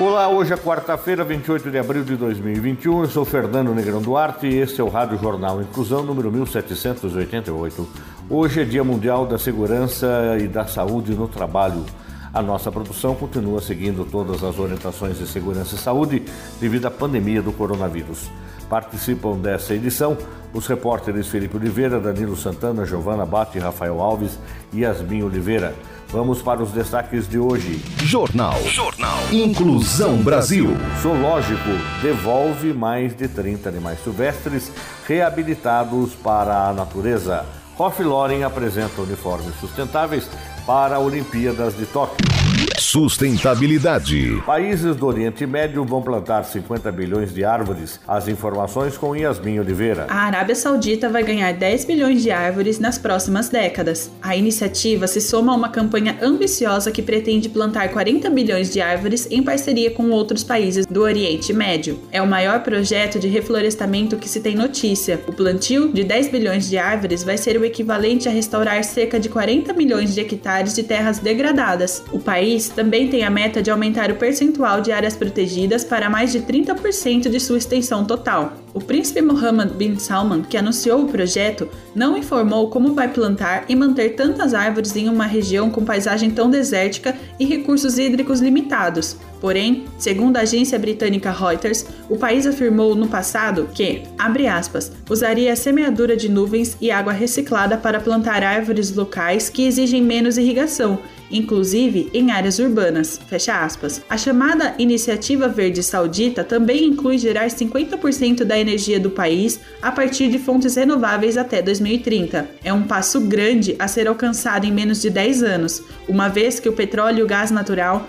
Olá, hoje é quarta-feira, 28 de abril de 2021. Eu sou Fernando Negrão Duarte e este é o Rádio Jornal Inclusão número 1788. Hoje é Dia Mundial da Segurança e da Saúde no Trabalho. A nossa produção continua seguindo todas as orientações de segurança e saúde devido à pandemia do coronavírus. Participam dessa edição os repórteres Felipe Oliveira, Danilo Santana, Giovana Bate, Rafael Alves e Yasmin Oliveira. Vamos para os destaques de hoje. Jornal. Jornal. Inclusão Brasil. Zoológico devolve mais de 30 animais silvestres reabilitados para a natureza. Hoff Loren apresenta uniformes sustentáveis para a Olimpíadas de Tóquio. Sustentabilidade. Países do Oriente Médio vão plantar 50 bilhões de árvores. As informações com Yasmin Oliveira. A Arábia Saudita vai ganhar 10 bilhões de árvores nas próximas décadas. A iniciativa se soma a uma campanha ambiciosa que pretende plantar 40 bilhões de árvores em parceria com outros países do Oriente Médio. É o maior projeto de reflorestamento que se tem notícia. O plantio de 10 bilhões de árvores vai ser o equivalente a restaurar cerca de 40 milhões de hectares de terras degradadas. O país também tem a meta de aumentar o percentual de áreas protegidas para mais de 30% de sua extensão total. O príncipe Mohammed bin Salman, que anunciou o projeto, não informou como vai plantar e manter tantas árvores em uma região com paisagem tão desértica e recursos hídricos limitados. Porém, segundo a agência britânica Reuters, o país afirmou no passado que, abre aspas, usaria a semeadura de nuvens e água reciclada para plantar árvores locais que exigem menos irrigação inclusive em áreas urbanas. Fecha aspas. A chamada Iniciativa Verde Saudita também inclui gerar 50% da energia do país a partir de fontes renováveis até 2030. É um passo grande a ser alcançado em menos de 10 anos, uma vez que o petróleo e o gás natural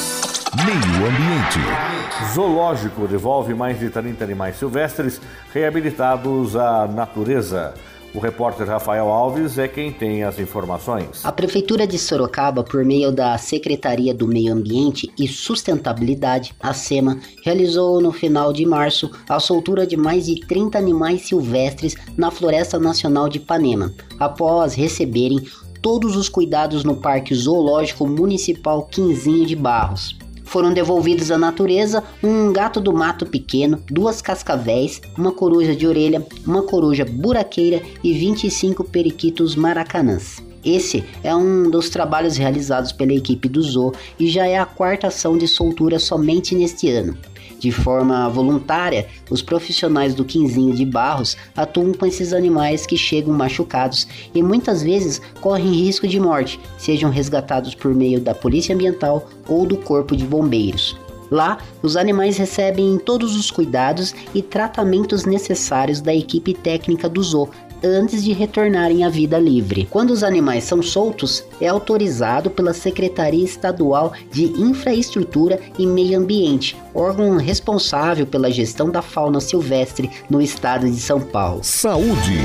Meio Ambiente. Zoológico devolve mais de 30 animais silvestres reabilitados à natureza. O repórter Rafael Alves é quem tem as informações. A Prefeitura de Sorocaba, por meio da Secretaria do Meio Ambiente e Sustentabilidade, a SEMA, realizou no final de março a soltura de mais de 30 animais silvestres na Floresta Nacional de Ipanema, após receberem todos os cuidados no Parque Zoológico Municipal Quinzinho de Barros foram devolvidos à natureza um gato do mato pequeno, duas cascavéis, uma coruja de orelha, uma coruja buraqueira e 25 periquitos maracanãs. Esse é um dos trabalhos realizados pela equipe do Zoo e já é a quarta ação de soltura somente neste ano. De forma voluntária, os profissionais do Quinzinho de Barros atuam com esses animais que chegam machucados e muitas vezes correm risco de morte, sejam resgatados por meio da Polícia Ambiental ou do Corpo de Bombeiros. Lá, os animais recebem todos os cuidados e tratamentos necessários da equipe técnica do zoo, antes de retornarem à vida livre. Quando os animais são soltos, é autorizado pela Secretaria Estadual de Infraestrutura e Meio Ambiente, órgão responsável pela gestão da fauna silvestre no estado de São Paulo. Saúde.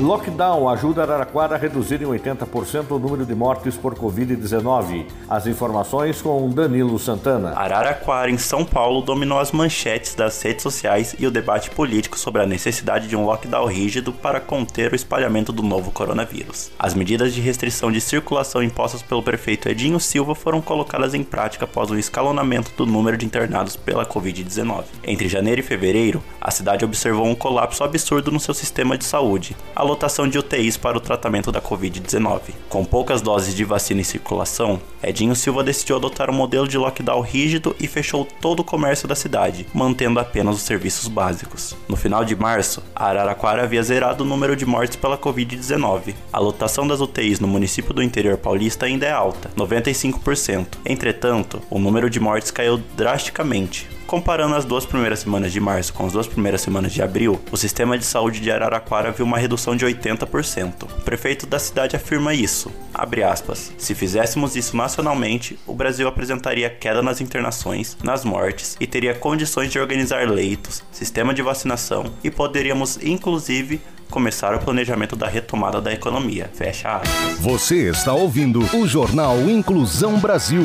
Lockdown ajuda Araraquara a reduzir em 80% o número de mortes por Covid-19. As informações com Danilo Santana. Araraquara, em São Paulo, dominou as manchetes das redes sociais e o debate político sobre a necessidade de um lockdown rígido para conter o espalhamento do novo coronavírus. As medidas de restrição de circulação impostas pelo prefeito Edinho Silva foram colocadas em prática após o escalonamento do número de internados pela Covid-19. Entre janeiro e fevereiro, a cidade observou um colapso absurdo no seu sistema de saúde. A lotação de UTIs para o tratamento da Covid-19. Com poucas doses de vacina em circulação, Edinho Silva decidiu adotar um modelo de lockdown rígido e fechou todo o comércio da cidade, mantendo apenas os serviços básicos. No final de março, Araraquara havia zerado o número de mortes pela Covid-19. A lotação das UTIs no município do interior paulista ainda é alta, 95%. Entretanto, o número de mortes caiu drasticamente, Comparando as duas primeiras semanas de março com as duas primeiras semanas de abril, o sistema de saúde de Araraquara viu uma redução de 80%. O prefeito da cidade afirma isso. Aspas, Se fizéssemos isso nacionalmente, o Brasil apresentaria queda nas internações, nas mortes e teria condições de organizar leitos, sistema de vacinação e poderíamos, inclusive, começar o planejamento da retomada da economia. Fecha aspas. Você está ouvindo o Jornal Inclusão Brasil.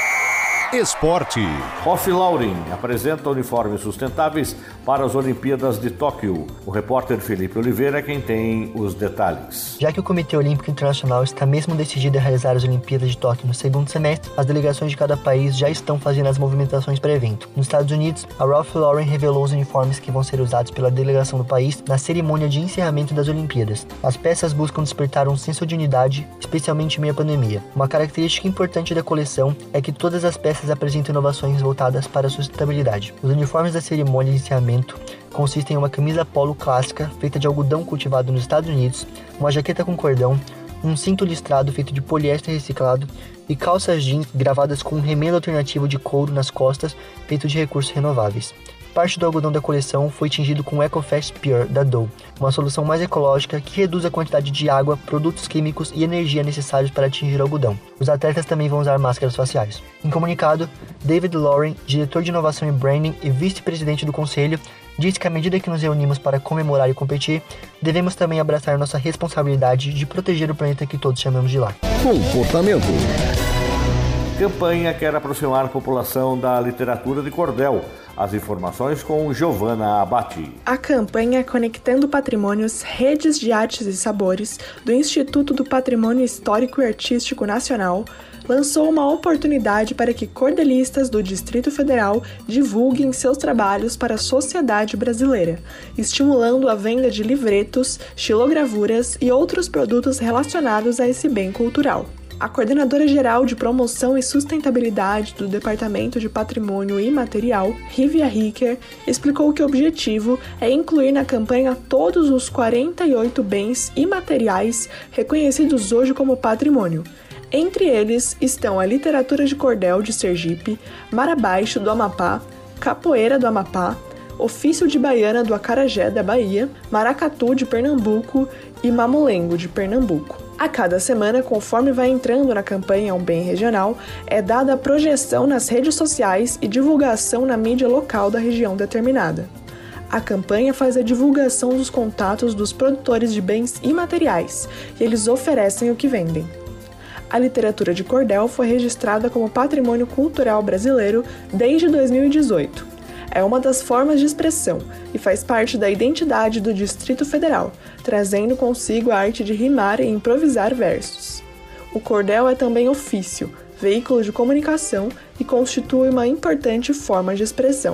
Esporte. Hoff Lauren apresenta uniformes sustentáveis para as Olimpíadas de Tóquio. O repórter Felipe Oliveira é quem tem os detalhes. Já que o Comitê Olímpico Internacional está mesmo decidido a realizar as Olimpíadas de Tóquio no segundo semestre, as delegações de cada país já estão fazendo as movimentações para o evento. Nos Estados Unidos, a Ralph Lauren revelou os uniformes que vão ser usados pela delegação do país na cerimônia de encerramento das Olimpíadas. As peças buscam despertar um senso de unidade, especialmente em meio à pandemia. Uma característica importante da coleção é que todas as peças apresentam inovações voltadas para a sustentabilidade. Os uniformes da cerimônia de encerramento consistem em uma camisa polo clássica feita de algodão cultivado nos Estados Unidos, uma jaqueta com cordão, um cinto listrado feito de poliéster reciclado e calças jeans gravadas com um remendo alternativo de couro nas costas feito de recursos renováveis. Parte do algodão da coleção foi tingido com EcoFast Pure da Dow, uma solução mais ecológica que reduz a quantidade de água, produtos químicos e energia necessários para atingir o algodão. Os atletas também vão usar máscaras faciais. Em comunicado, David Lauren, diretor de inovação e branding e vice-presidente do conselho, disse que à medida que nos reunimos para comemorar e competir, devemos também abraçar nossa responsabilidade de proteger o planeta que todos chamamos de lar. Comportamento. Campanha quer aproximar a população da literatura de cordel. As informações com Giovana Abati. A campanha Conectando Patrimônios Redes de Artes e Sabores do Instituto do Patrimônio Histórico e Artístico Nacional lançou uma oportunidade para que cordelistas do Distrito Federal divulguem seus trabalhos para a sociedade brasileira, estimulando a venda de livretos, xilogravuras e outros produtos relacionados a esse bem cultural. A coordenadora geral de promoção e sustentabilidade do Departamento de Patrimônio Imaterial, Rivia Ricker, explicou que o objetivo é incluir na campanha todos os 48 bens imateriais reconhecidos hoje como patrimônio. Entre eles estão a literatura de cordel de Sergipe, Marabaixo do Amapá, Capoeira do Amapá, Ofício de Baiana do Acarajé da Bahia, Maracatu de Pernambuco e Mamolengo de Pernambuco. A cada semana, conforme vai entrando na campanha Um Bem Regional, é dada projeção nas redes sociais e divulgação na mídia local da região determinada. A campanha faz a divulgação dos contatos dos produtores de bens imateriais e eles oferecem o que vendem. A literatura de cordel foi registrada como patrimônio cultural brasileiro desde 2018 é uma das formas de expressão e faz parte da identidade do Distrito Federal, trazendo consigo a arte de rimar e improvisar versos. O cordel é também ofício, veículo de comunicação e constitui uma importante forma de expressão.